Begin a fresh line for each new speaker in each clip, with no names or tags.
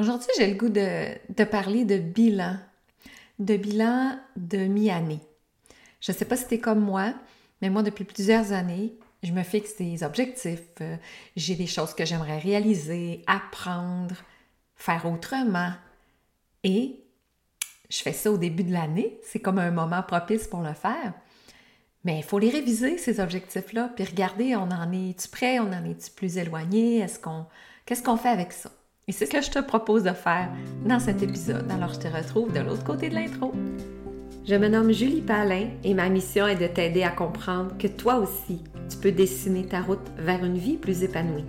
Aujourd'hui, j'ai le goût de, parler de bilan, de bilan de mi-année. Je ne sais pas si tu es comme moi, mais moi, depuis plusieurs années, je me fixe des objectifs, euh, j'ai des choses que j'aimerais réaliser, apprendre, faire autrement. Et je fais ça au début de l'année, c'est comme un moment propice pour le faire. Mais il faut les réviser, ces objectifs-là, puis regarder, on en est-tu prêt, on en est-tu plus éloigné, est-ce qu'on, qu'est-ce qu'on fait avec ça? Et c'est ce que je te propose de faire dans cet épisode. Alors, je te retrouve de l'autre côté de l'intro.
Je me nomme Julie Palin et ma mission est de t'aider à comprendre que toi aussi, tu peux dessiner ta route vers une vie plus épanouie.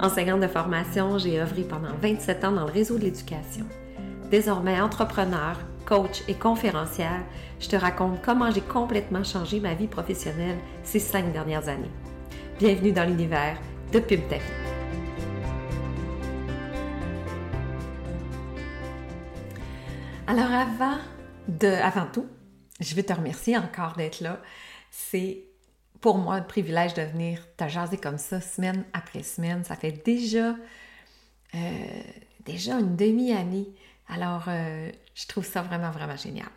Enseignante de formation, j'ai œuvré pendant 27 ans dans le réseau de l'éducation. Désormais entrepreneur, coach et conférencière, je te raconte comment j'ai complètement changé ma vie professionnelle ces cinq dernières années. Bienvenue dans l'univers de Pub
Alors avant de, avant tout, je vais te remercier encore d'être là. C'est pour moi un privilège de venir te jaser comme ça semaine après semaine. Ça fait déjà, euh, déjà une demi-année. Alors, euh, je trouve ça vraiment, vraiment génial.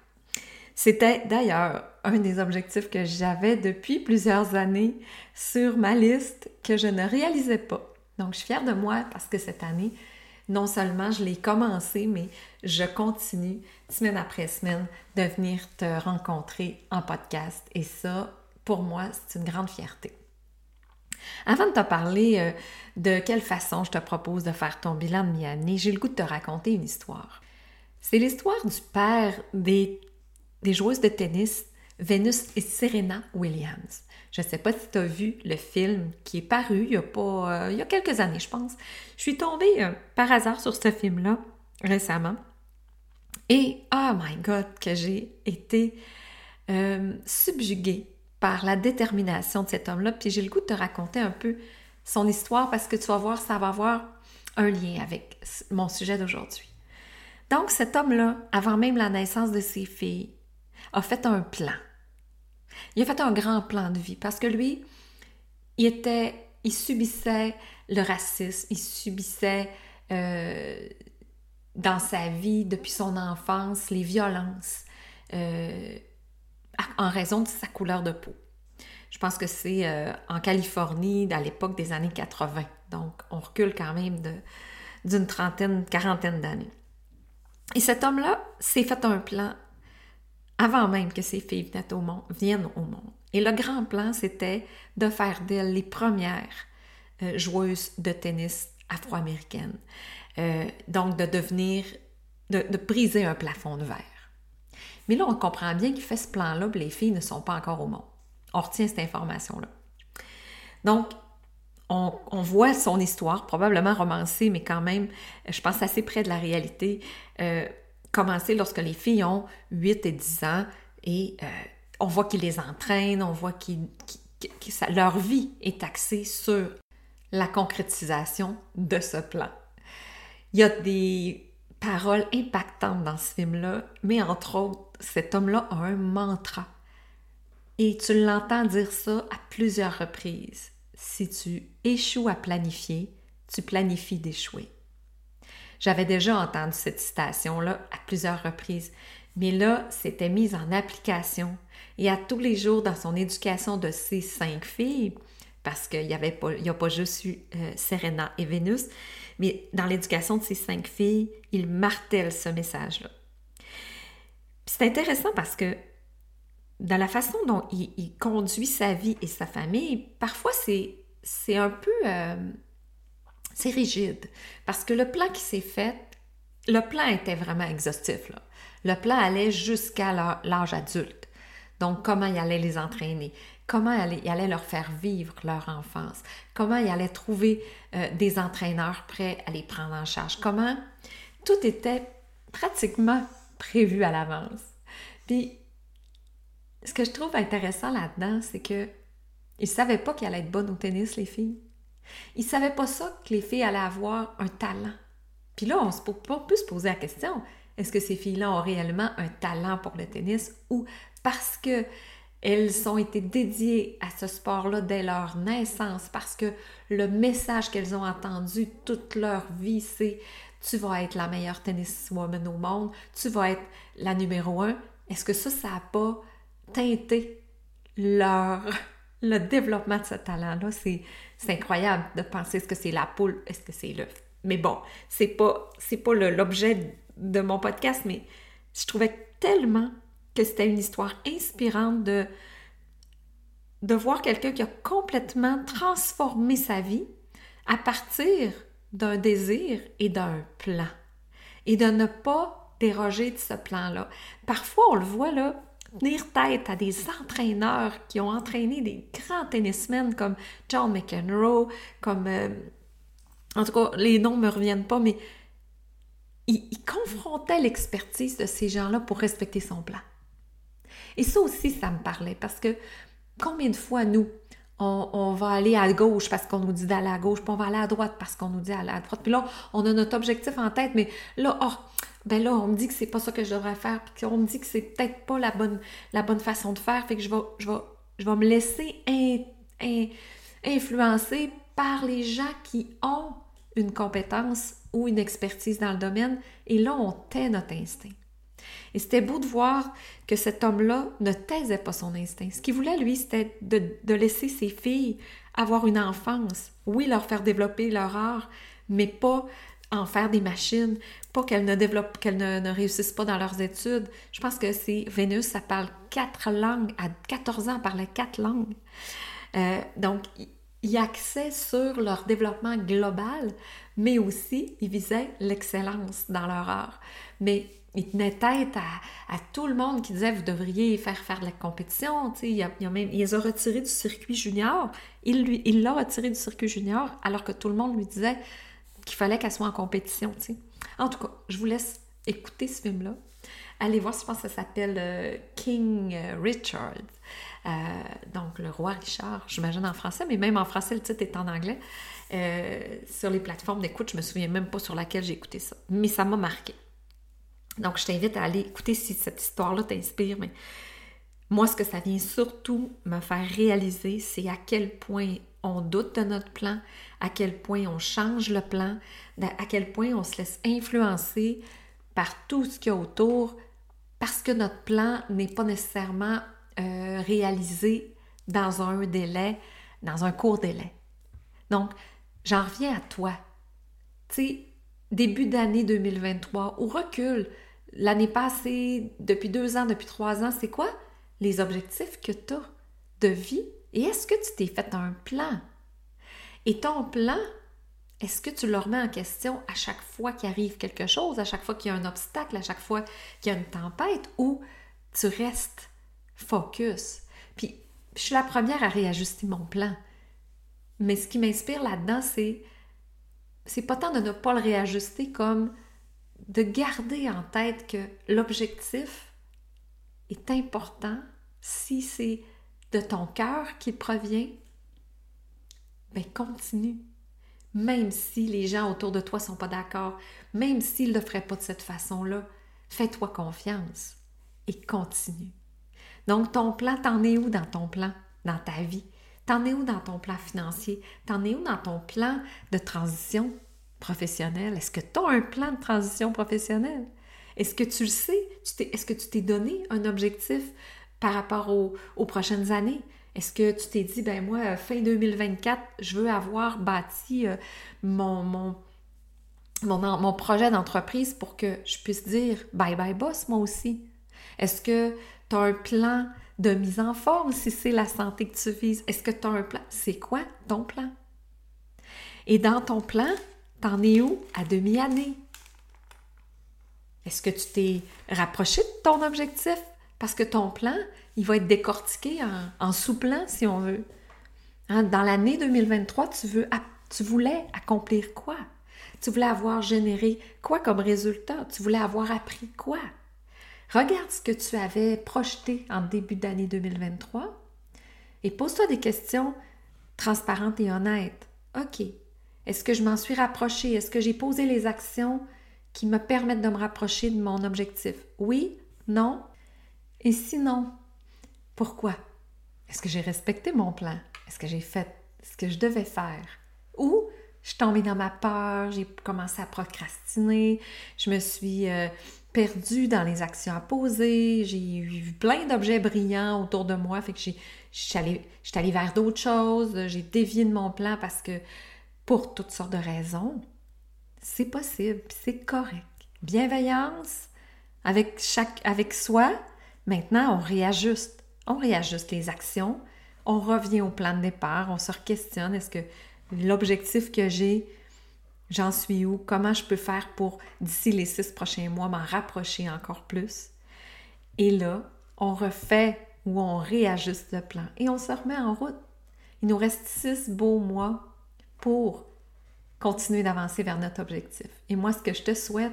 C'était d'ailleurs un des objectifs que j'avais depuis plusieurs années sur ma liste que je ne réalisais pas. Donc, je suis fière de moi parce que cette année, non seulement je l'ai commencé, mais je continue semaine après semaine de venir te rencontrer en podcast. Et ça, pour moi, c'est une grande fierté. Avant de te parler euh, de quelle façon je te propose de faire ton bilan de mi-année, j'ai le goût de te raconter une histoire. C'est l'histoire du père des, des joueuses de tennis, Venus et Serena Williams. Je ne sais pas si tu as vu le film qui est paru il y a, pas, euh, il y a quelques années, je pense. Je suis tombée euh, par hasard sur ce film-là récemment. Et, oh my God, que j'ai été euh, subjuguée par la détermination de cet homme-là. Puis j'ai le goût de te raconter un peu son histoire parce que tu vas voir, ça va avoir un lien avec mon sujet d'aujourd'hui. Donc, cet homme-là, avant même la naissance de ses filles, a fait un plan. Il a fait un grand plan de vie parce que lui, il était, il subissait le racisme, il subissait euh, dans sa vie depuis son enfance les violences euh, en raison de sa couleur de peau. Je pense que c'est euh, en Californie à l'époque des années 80. Donc, on recule quand même d'une trentaine, quarantaine d'années. Et cet homme-là s'est fait un plan avant même que ses filles au monde, viennent au monde. Et le grand plan, c'était de faire d'elles les premières euh, joueuses de tennis afro-américaines. Euh, donc, de devenir, de, briser un plafond de verre. Mais là, on comprend bien qu'il fait ce plan-là, les filles ne sont pas encore au monde. On retient cette information-là. Donc, on, voit son histoire, probablement romancée, mais quand même, je pense assez près de la réalité, euh, commencer lorsque les filles ont 8 et 10 ans et euh, on voit qu'ils les entraînent, on voit que leur vie est axée sur la concrétisation de ce plan. Il y a des paroles impactantes dans ce film-là, mais entre autres, cet homme-là a un mantra. Et tu l'entends dire ça à plusieurs reprises. Si tu échoues à planifier, tu planifies d'échouer. J'avais déjà entendu cette citation-là à plusieurs reprises, mais là, c'était mis en application. Et à tous les jours, dans son éducation de ses cinq filles, parce qu'il n'y a pas juste eu euh, Serena et Vénus, mais dans l'éducation de ses cinq filles, il martèle ce message-là. C'est intéressant parce que dans la façon dont il, conduit sa vie et sa famille, parfois c'est un peu... Euh, c'est rigide. Parce que le plan qui s'est fait, le plan était vraiment exhaustif. Le plan allait jusqu'à l'âge adulte. Donc, comment il allait les entraîner, comment il allait, leur faire vivre leur enfance, comment il allait trouver euh, des entraîneurs prêts à les prendre en charge, comment? Tout était pratiquement prévu à l'avance. Puis, ce que je trouve intéressant là-dedans, c'est que ils ne savaient pas qu'elle allait être bonne au tennis, les filles. Ils ne savaient pas ça, que les filles allaient avoir un talent. Puis là, on, se, peut se poser la question, est-ce que ces filles-là ont réellement un talent pour le tennis ou parce que elles ont été dédiées à ce sport-là dès leur naissance, parce que le message qu'elles ont entendu toute leur vie, c'est tu vas être la meilleure tenniswoman au monde, tu vas être la numéro un. Est-ce que ça, ça n'a pas teinté leur, le développement de ce talent-là? C'est, incroyable de penser est-ce que c'est la poule, est-ce que c'est l'œuf. Mais bon, c'est pas, pas l'objet de mon podcast, mais je trouvais tellement que c'était une histoire inspirante de, de voir quelqu'un qui a complètement transformé sa vie à partir d'un désir et d'un plan. Et de ne pas déroger de ce plan-là. Parfois, on le voit là, tenir tête à des entraîneurs qui ont entraîné des grands tennismen comme John McEnroe, comme... Euh, en tout cas, les noms ne me reviennent pas, mais il, il confrontait l'expertise de ces gens-là pour respecter son plan. Et ça aussi, ça me parlait parce que combien de fois, nous, on, va aller à gauche parce qu'on nous dit d'aller à gauche, puis on va aller à droite parce qu'on nous dit d'aller à droite. Puis là, on a notre objectif en tête, mais là, oh, ben là, on me dit que c'est pas ça que je devrais faire, puis qu'on me dit que c'est peut-être pas la bonne, la bonne façon de faire, fait que je vais, je vais, je vais me laisser influencer par les gens qui ont une compétence ou une expertise dans le domaine, et là, on tait notre instinct. Et c'était beau de voir que cet homme-là ne taisait pas son instinct. Ce qu'il voulait, lui, c'était de, laisser ses filles avoir une enfance. Oui, leur faire développer leur art, mais pas en faire des machines, pas qu'elles ne développent, qu'elles ne, réussissent pas dans leurs études. Je pense que c'est Vénus, ça parle quatre langues. À 14 ans, elle parlait quatre langues. Euh, donc, il axait sur leur développement global, mais aussi il visait l'excellence dans leur art. Mais il tenait tête à, tout le monde qui disait vous devriez faire faire de la compétition. Il, a, même, les a retirés du circuit junior. Il l'a retiré du circuit junior alors que tout le monde lui disait qu'il fallait qu'elle soit en compétition. En tout cas, je vous laisse écouter ce film-là. Allez voir, je pense que ça s'appelle euh, King euh, Richard. Euh, donc, le roi Richard, j'imagine en français, mais même en français, le titre est en anglais. sur les plateformes d'écoute, je me souviens même pas sur laquelle j'ai écouté ça. Mais ça m'a marqué. Donc, je t'invite à aller écouter si cette histoire-là t'inspire. Mais moi, ce que ça vient surtout me faire réaliser, c'est à quel point on doute de notre plan, à quel point on change le plan, à quel point on se laisse influencer par tout ce qu'il y a autour, parce que notre plan n'est pas nécessairement euh, réalisé dans un délai, dans un court délai. Donc, j'en reviens à toi. Tu sais, début d'année 2023, au recul, l'année passée, depuis deux ans, depuis trois ans, c'est quoi les objectifs que tu as de vie? Et est-ce que tu t'es fait un plan? Et ton plan, est-ce que tu le remets en question à chaque fois qu'il arrive quelque chose, à chaque fois qu'il y a un obstacle, à chaque fois qu'il y a une tempête ou tu restes focus? Puis, je suis la première à réajuster mon plan. Mais ce qui m'inspire là-dedans, c'est c'est pas tant de ne pas le réajuster comme de garder en tête que l'objectif est important si c'est ton cœur qu'il provient, ben continue. Même si les gens autour de toi sont pas d'accord, même s'ils ne le feraient pas de cette façon-là, fais-toi confiance et continue. Donc ton plan, t'en es où dans ton plan, dans ta vie? T'en es où dans ton plan financier? T'en es où dans ton plan de transition professionnelle? Est-ce que tu as un plan de transition professionnelle? Est-ce que tu le sais? Est-ce que tu t'es donné un objectif par rapport aux, prochaines années? Est-ce que tu t'es dit, ben moi, fin 2024, je veux avoir bâti euh, mon, projet d'entreprise pour que je puisse dire bye bye boss, moi aussi? Est-ce que tu as un plan de mise en forme si c'est la santé que tu vises? Est-ce que tu as un plan? C'est quoi ton plan? Et dans ton plan, t'en es où à demi-année? Est-ce que tu t'es rapproché de ton objectif? Parce que ton plan, il va être décortiqué en, sous-plan, si on veut. Hein, dans l'année 2023, tu, tu voulais accomplir quoi? Tu voulais avoir généré quoi comme résultat? Tu voulais avoir appris quoi? Regarde ce que tu avais projeté en début d'année 2023 et pose-toi des questions transparentes et honnêtes. OK. Est-ce que je m'en suis rapprochée? Est-ce que j'ai posé les actions qui me permettent de me rapprocher de mon objectif? Oui? Non? Et sinon, pourquoi? Est-ce que j'ai respecté mon plan? Est-ce que j'ai fait ce que je devais faire? Ou Je suis tombée dans ma peur, j'ai commencé à procrastiner, je me suis euh, perdue dans les actions à poser, j'ai vu plein d'objets brillants autour de moi, fait que j'ai, je suis allée, vers d'autres choses, j'ai dévié de mon plan parce que pour toutes sortes de raisons, c'est possible, c'est correct. Bienveillance avec, chaque, avec soi, maintenant on réajuste, on réajuste les actions, on revient au plan de départ, on se questionne, est-ce que l'objectif que j'ai, j'en suis où, comment je peux faire pour, d'ici les six prochains mois, m'en rapprocher encore plus? Et là, on refait ou on réajuste le plan et on se remet en route. Il nous reste six beaux mois pour continuer d'avancer vers notre objectif. Et moi, ce que je te souhaite,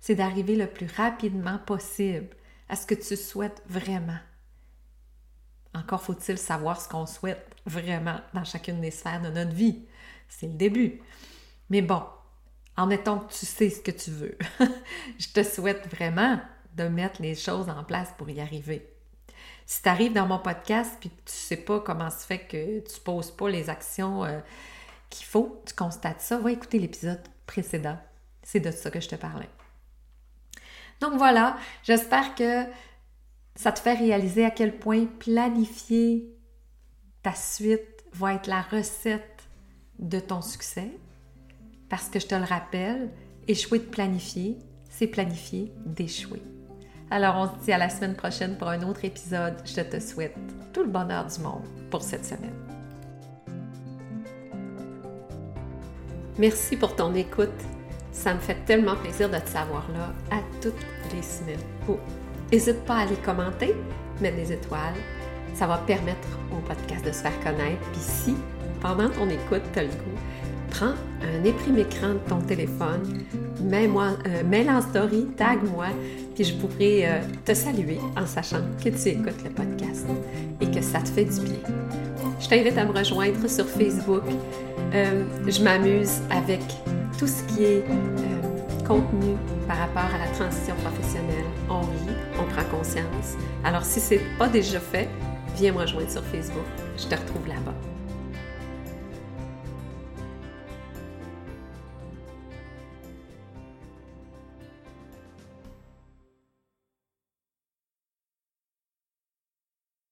c'est d'arriver le plus rapidement possible à ce que tu souhaites vraiment. Encore faut-il savoir ce qu'on souhaite vraiment dans chacune des sphères de notre vie. C'est le début. Mais bon, en mettant que tu sais ce que tu veux, je te souhaite vraiment de mettre les choses en place pour y arriver. Si tu arrives dans mon podcast puis tu ne sais pas comment se fait que tu ne poses pas les actions euh, qu'il faut, tu constates ça, va écouter l'épisode précédent. C'est de ça que je te parlais. Donc voilà, j'espère que ça te fait réaliser à quel point planifier ta suite va être la recette de ton succès. Parce que je te le rappelle, échouer de planifier, c'est planifier d'échouer. Alors on se dit à la semaine prochaine pour un autre épisode. Je te souhaite tout le bonheur du monde pour cette semaine.
Merci pour ton écoute. Ça me fait tellement plaisir de te savoir là à toutes les semaines. N'hésite pas à aller commenter, mettre des étoiles. Ça va permettre au podcast de se faire connaître. Puis si, pendant ton écoute, tu as le goût, prends un éprime-écran de ton téléphone, mets-moi, euh, mets en story, tag-moi, puis je pourrai euh, te saluer en sachant que tu écoutes le podcast et que ça te fait du bien. Je t'invite à me rejoindre sur Facebook. Euh, je m'amuse avec tout ce qui est contenu par rapport à la transition professionnelle. On rit, on prend conscience. Alors si ce n'est pas déjà fait, viens me rejoindre sur Facebook. Je te retrouve là-bas.